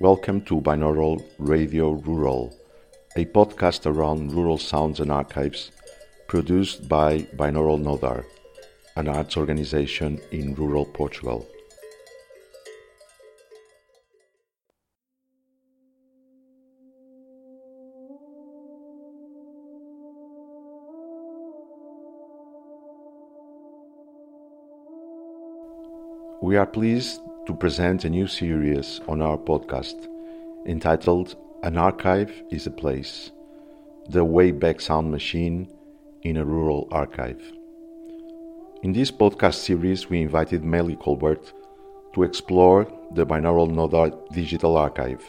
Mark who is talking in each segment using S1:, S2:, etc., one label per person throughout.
S1: Welcome to Binaural Radio Rural, a podcast around rural sounds and archives produced by Binaural Nodar, an arts organization in rural Portugal. We are pleased to present a new series on our podcast entitled An Archive is a Place The Wayback Sound Machine in a Rural Archive. In this podcast series, we invited Maile Colbert to explore the binaural Nodar digital archive,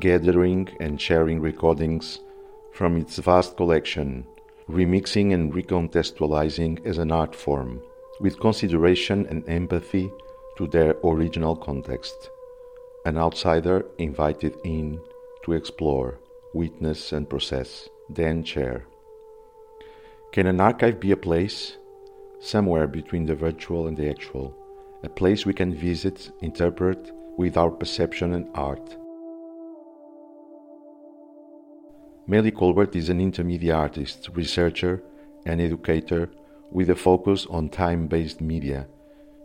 S1: gathering and sharing recordings from its vast collection, remixing and recontextualizing as an art form with consideration and empathy to their original context. An outsider invited in to explore, witness, and process, then share. Can an archive be a place? Somewhere between the virtual and the actual, a place we can visit, interpret with our perception and art. Maile Colbert is an intermedia artist, researcher, and educator with a focus on time based media.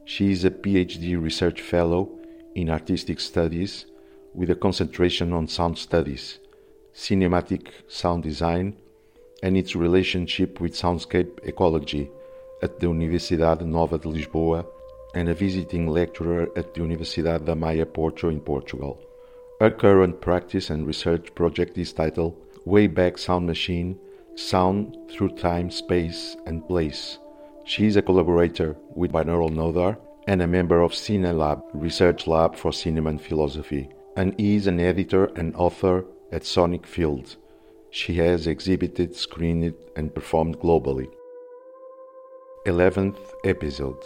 S1: She is a PhD research fellow in artistic studies with a concentration on sound studies, cinematic sound design, and its relationship with soundscape ecology at the Universidade Nova de Lisboa and a visiting lecturer at the Universidade da Maia Porto in Portugal. Her current practice and research project is titled Wayback Sound Machine Sound Through Time, Space, and Place. She is a collaborator with Binaural Nodar and a member of CineLab, Research Lab for Cinema and Philosophy, and is an editor and author at Sonic Fields. She has exhibited, screened, and performed globally. 11th episode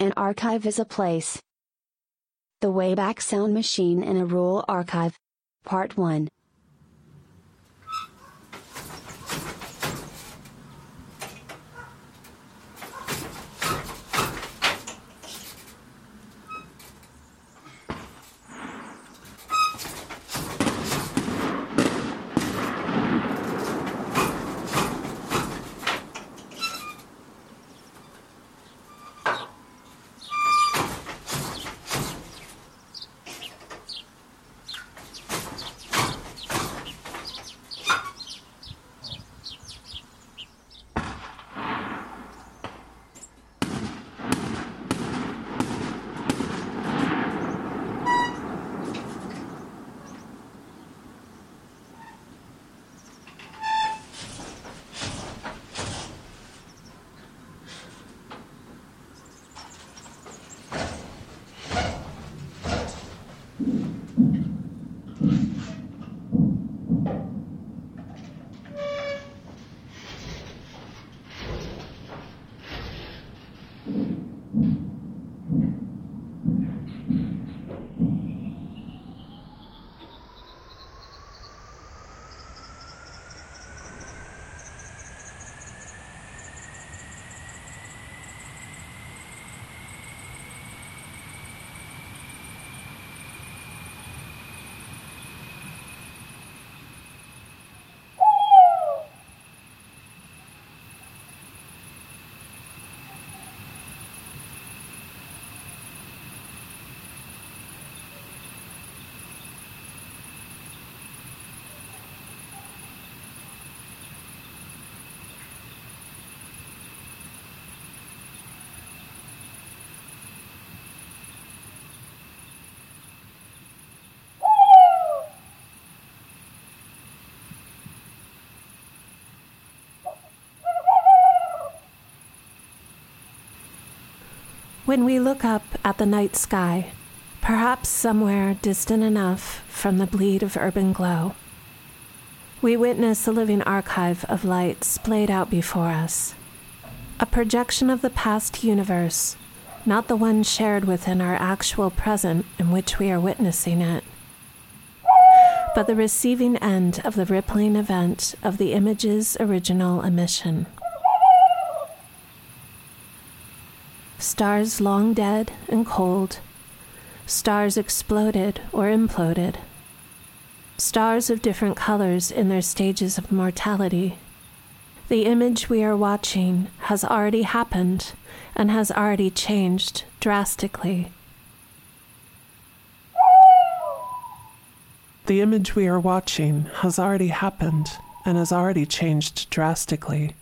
S2: An archive is a place. The Wayback Sound Machine in a Rural Archive. Part 1. When we look up at the night sky, perhaps somewhere distant enough from the bleed of urban glow, we witness a living archive of light splayed out before us. A projection of the past universe, not the one shared within our actual present in which we are witnessing it, but the receiving end of the rippling event of the image's original emission. Stars long dead and cold. Stars exploded or imploded. Stars of different colors in their stages of mortality. The image we are watching has already happened and has already changed drastically.
S3: The image we are watching has already happened and has already changed drastically.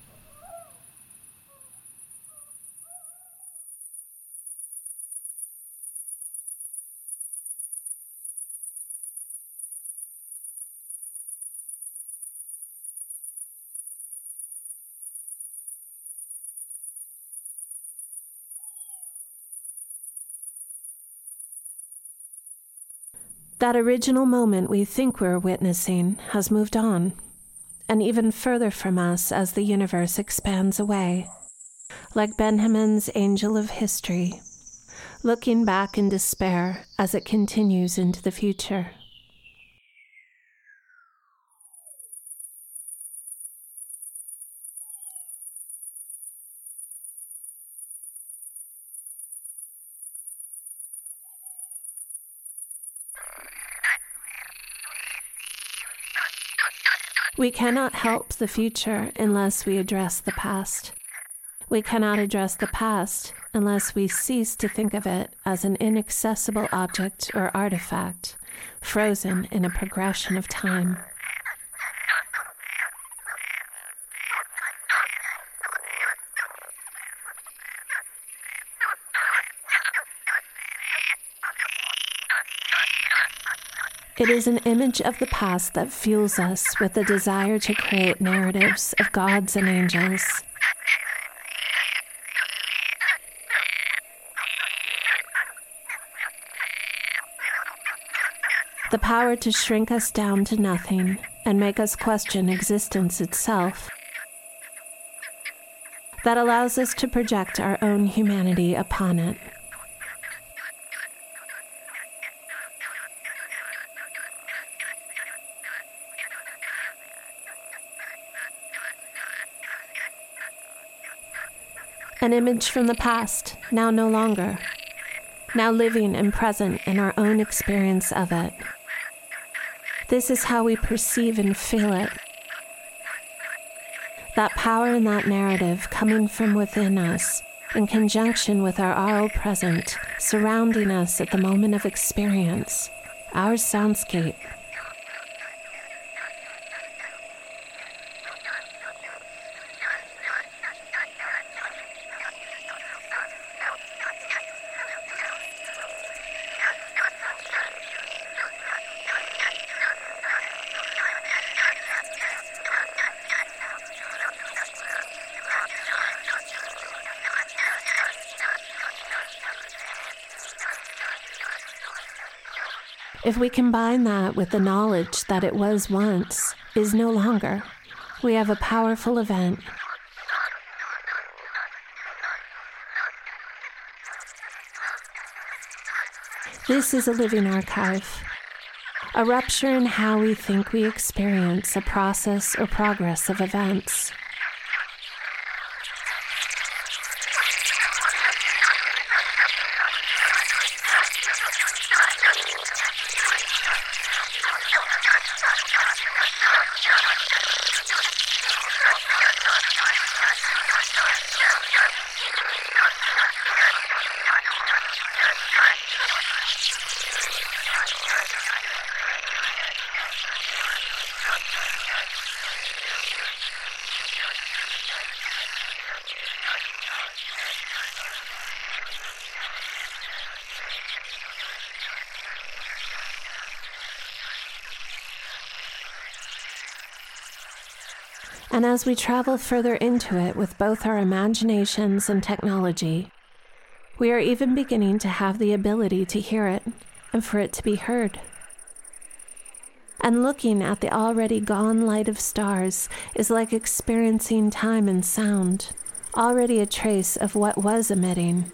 S2: That original moment we think we're witnessing has moved on, and even further from us as the universe expands away. Like Benjamin's Angel of History, looking back in despair as it continues into the future. We cannot help the future unless we address the past. We cannot address the past unless we cease to think of it as an inaccessible object or artifact, frozen in a progression of time. It is an image of the past that fuels us with the desire to create narratives of gods and angels. The power to shrink us down to nothing and make us question existence itself. That allows us to project our own humanity upon it. An image from the past, now no longer, now living and present in our own experience of it. This is how we perceive and feel it. That power in that narrative coming from within us, in conjunction with our aural present, surrounding us at the moment of experience, our soundscape. If we combine that with the knowledge that it was once, is no longer, we have a powerful event. This is a living archive, a rupture in how we think we experience a process or progress of events. And as we travel further into it with both our imaginations and technology, we are even beginning to have the ability to hear it and for it to be heard. And looking at the already gone light of stars is like experiencing time and sound, already a trace of what was emitting.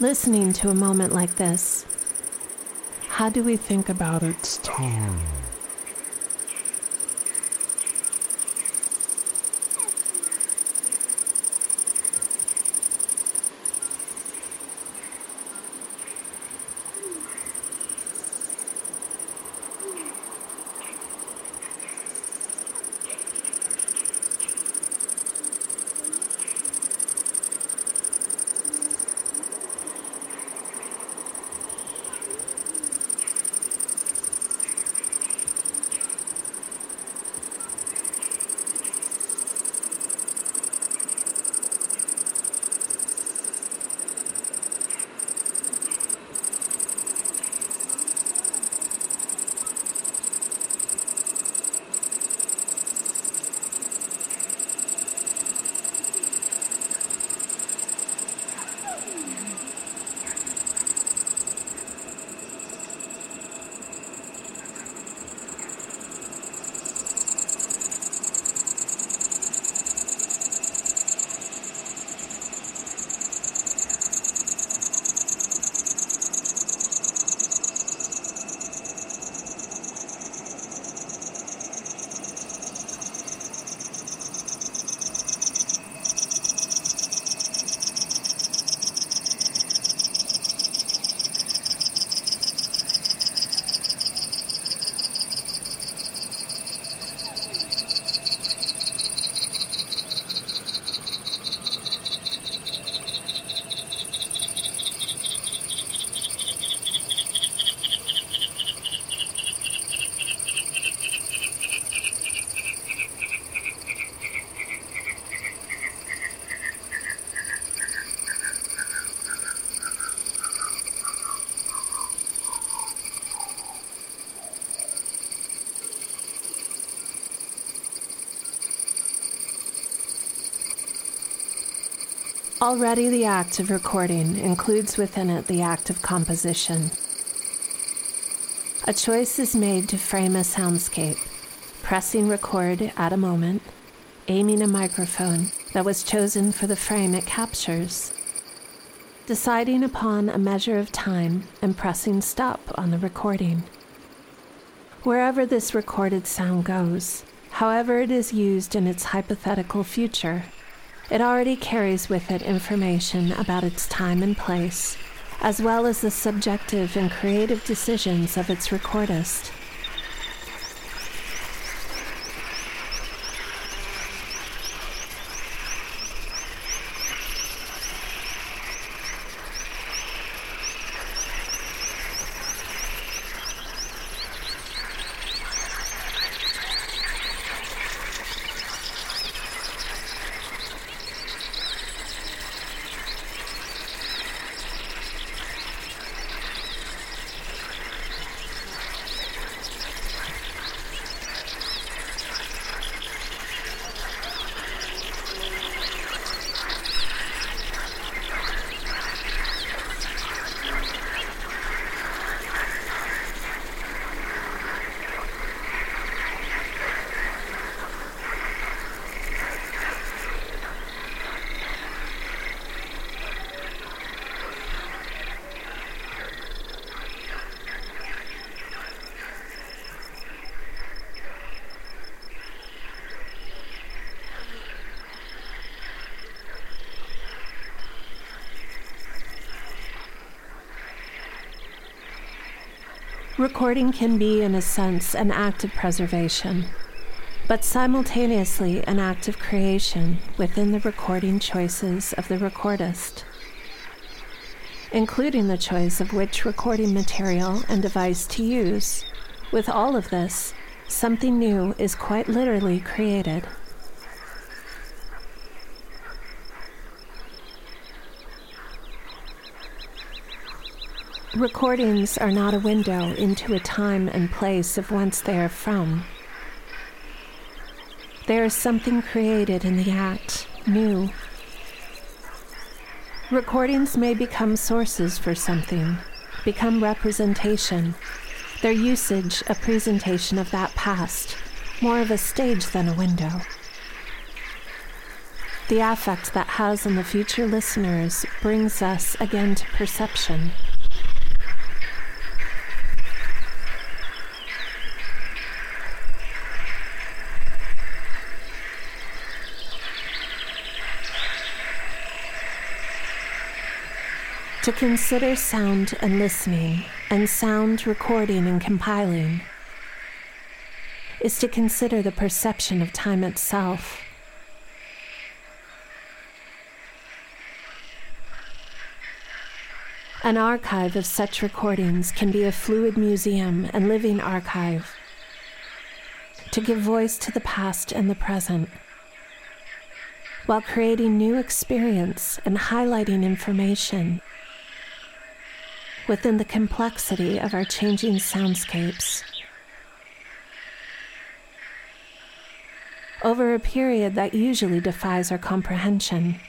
S2: Listening to a moment like this,
S3: how do we think about its tone?
S2: Already, the act of recording includes within it the act of composition. A choice is made to frame a soundscape, pressing record at a moment, aiming a microphone that was chosen for the frame it captures, deciding upon a measure of time and pressing stop on the recording. Wherever this recorded sound goes, however it is used in its hypothetical future, it already carries with it information about its time and place, as well as the subjective and creative decisions of its recordist. Recording can be, in a sense, an act of preservation, but simultaneously an act of creation within the recording choices of the recordist, including the choice of which recording material and device to use. With all of this, something new is quite literally created. Recordings are not a window into a time and place of whence they are from. There is something created in the act, new. Recordings may become sources for something, become representation, their usage a presentation of that past, more of a stage than a window. The affect that has on the future listeners brings us again to perception. To consider sound and listening, and sound recording and compiling, is to consider the perception of time itself. An archive of such recordings can be a fluid museum and living archive to give voice to the past and the present while creating new experience and highlighting information within the complexity of our changing soundscapes. Over a period that usually defies our comprehension.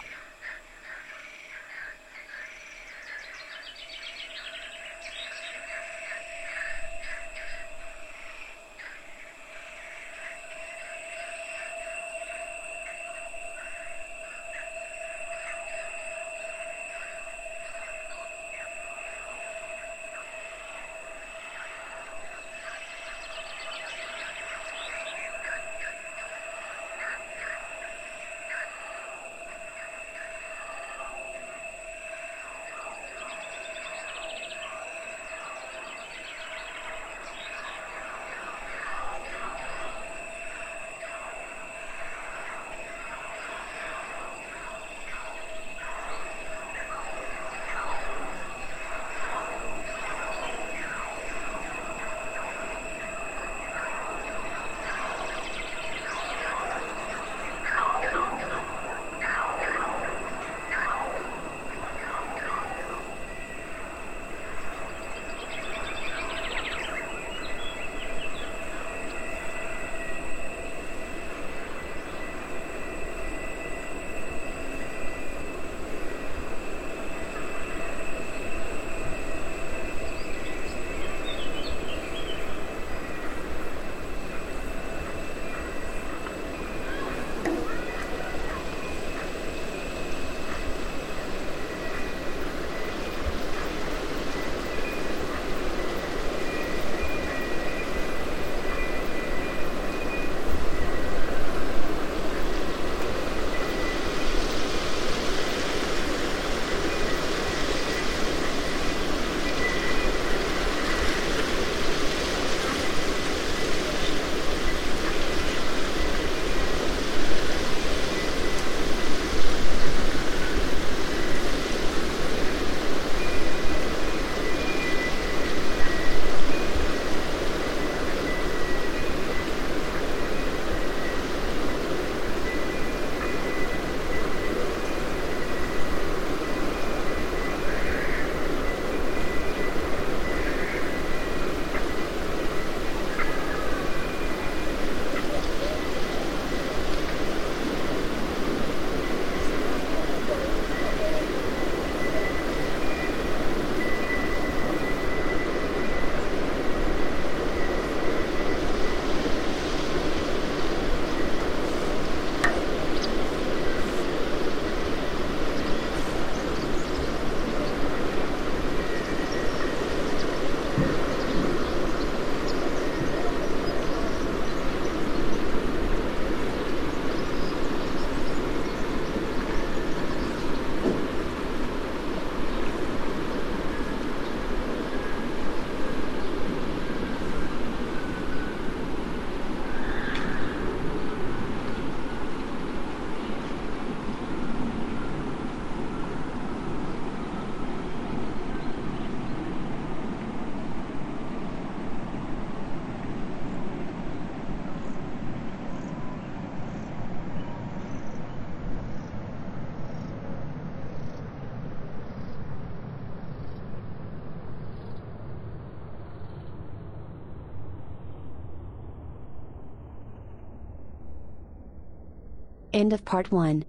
S4: End of part 1.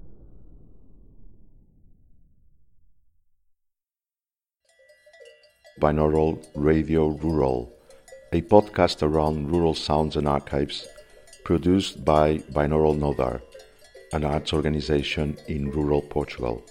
S1: Binaural Radio Rural, a podcast around rural sounds and archives, produced by Binaural Nodar, an arts organization in rural Portugal.